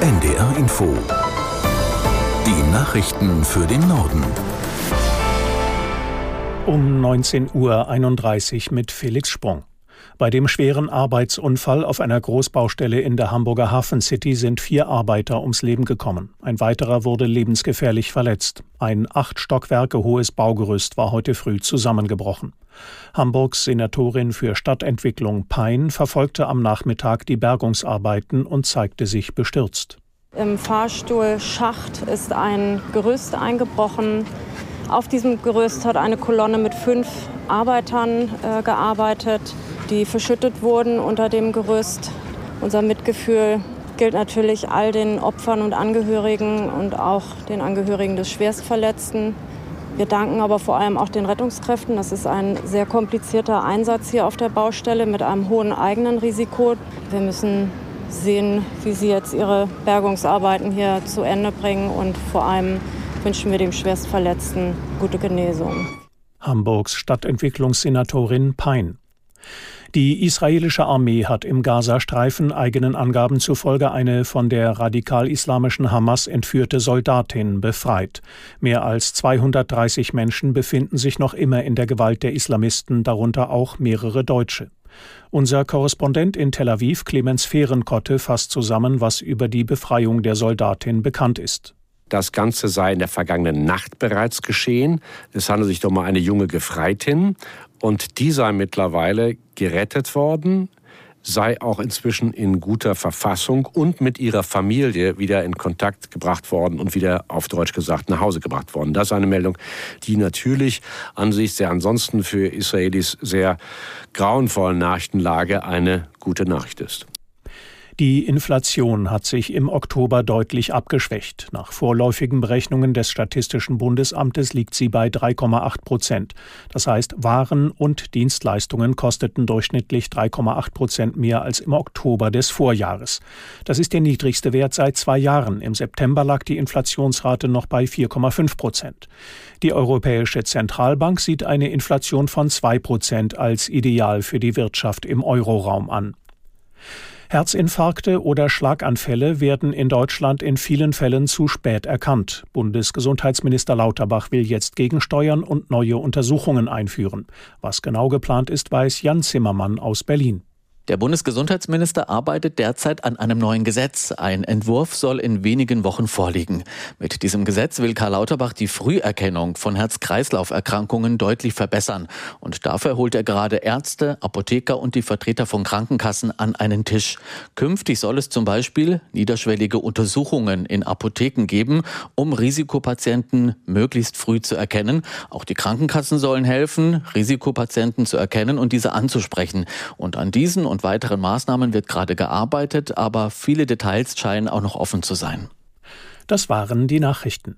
NDR Info. Die Nachrichten für den Norden. Um 19.31 Uhr mit Felix Sprung. Bei dem schweren Arbeitsunfall auf einer Großbaustelle in der Hamburger Hafen City sind vier Arbeiter ums Leben gekommen. Ein weiterer wurde lebensgefährlich verletzt. Ein acht Stockwerke hohes Baugerüst war heute früh zusammengebrochen. Hamburgs Senatorin für Stadtentwicklung Pein verfolgte am Nachmittag die Bergungsarbeiten und zeigte sich bestürzt. Im Fahrstuhlschacht ist ein Gerüst eingebrochen. Auf diesem Gerüst hat eine Kolonne mit fünf Arbeitern äh, gearbeitet die verschüttet wurden unter dem Gerüst. Unser Mitgefühl gilt natürlich all den Opfern und Angehörigen und auch den Angehörigen des Schwerstverletzten. Wir danken aber vor allem auch den Rettungskräften. Das ist ein sehr komplizierter Einsatz hier auf der Baustelle mit einem hohen eigenen Risiko. Wir müssen sehen, wie sie jetzt ihre Bergungsarbeiten hier zu Ende bringen und vor allem wünschen wir dem Schwerstverletzten gute Genesung. Hamburgs Stadtentwicklungssenatorin Pein. Die israelische Armee hat im Gazastreifen eigenen Angaben zufolge eine von der radikal-islamischen Hamas entführte Soldatin befreit. Mehr als 230 Menschen befinden sich noch immer in der Gewalt der Islamisten, darunter auch mehrere Deutsche. Unser Korrespondent in Tel Aviv, Clemens Fehrenkotte, fasst zusammen, was über die Befreiung der Soldatin bekannt ist. Das Ganze sei in der vergangenen Nacht bereits geschehen. Es handelt sich doch um eine junge Gefreitin und die sei mittlerweile gerettet worden, sei auch inzwischen in guter Verfassung und mit ihrer Familie wieder in Kontakt gebracht worden und wieder auf Deutsch gesagt nach Hause gebracht worden. Das ist eine Meldung, die natürlich angesichts der ansonsten für Israelis sehr grauenvollen Nachrichtenlage eine gute Nachricht ist. Die Inflation hat sich im Oktober deutlich abgeschwächt. Nach vorläufigen Berechnungen des Statistischen Bundesamtes liegt sie bei 3,8 Prozent. Das heißt, Waren und Dienstleistungen kosteten durchschnittlich 3,8 Prozent mehr als im Oktober des Vorjahres. Das ist der niedrigste Wert seit zwei Jahren. Im September lag die Inflationsrate noch bei 4,5 Prozent. Die Europäische Zentralbank sieht eine Inflation von zwei Prozent als ideal für die Wirtschaft im Euroraum an. Herzinfarkte oder Schlaganfälle werden in Deutschland in vielen Fällen zu spät erkannt. Bundesgesundheitsminister Lauterbach will jetzt gegensteuern und neue Untersuchungen einführen. Was genau geplant ist, weiß Jan Zimmermann aus Berlin. Der Bundesgesundheitsminister arbeitet derzeit an einem neuen Gesetz. Ein Entwurf soll in wenigen Wochen vorliegen. Mit diesem Gesetz will Karl Lauterbach die Früherkennung von Herz-Kreislauf-Erkrankungen deutlich verbessern. Und dafür holt er gerade Ärzte, Apotheker und die Vertreter von Krankenkassen an einen Tisch. Künftig soll es zum Beispiel niederschwellige Untersuchungen in Apotheken geben, um Risikopatienten möglichst früh zu erkennen. Auch die Krankenkassen sollen helfen, Risikopatienten zu erkennen und diese anzusprechen. Und an diesen und weiteren Maßnahmen wird gerade gearbeitet, aber viele Details scheinen auch noch offen zu sein. Das waren die Nachrichten.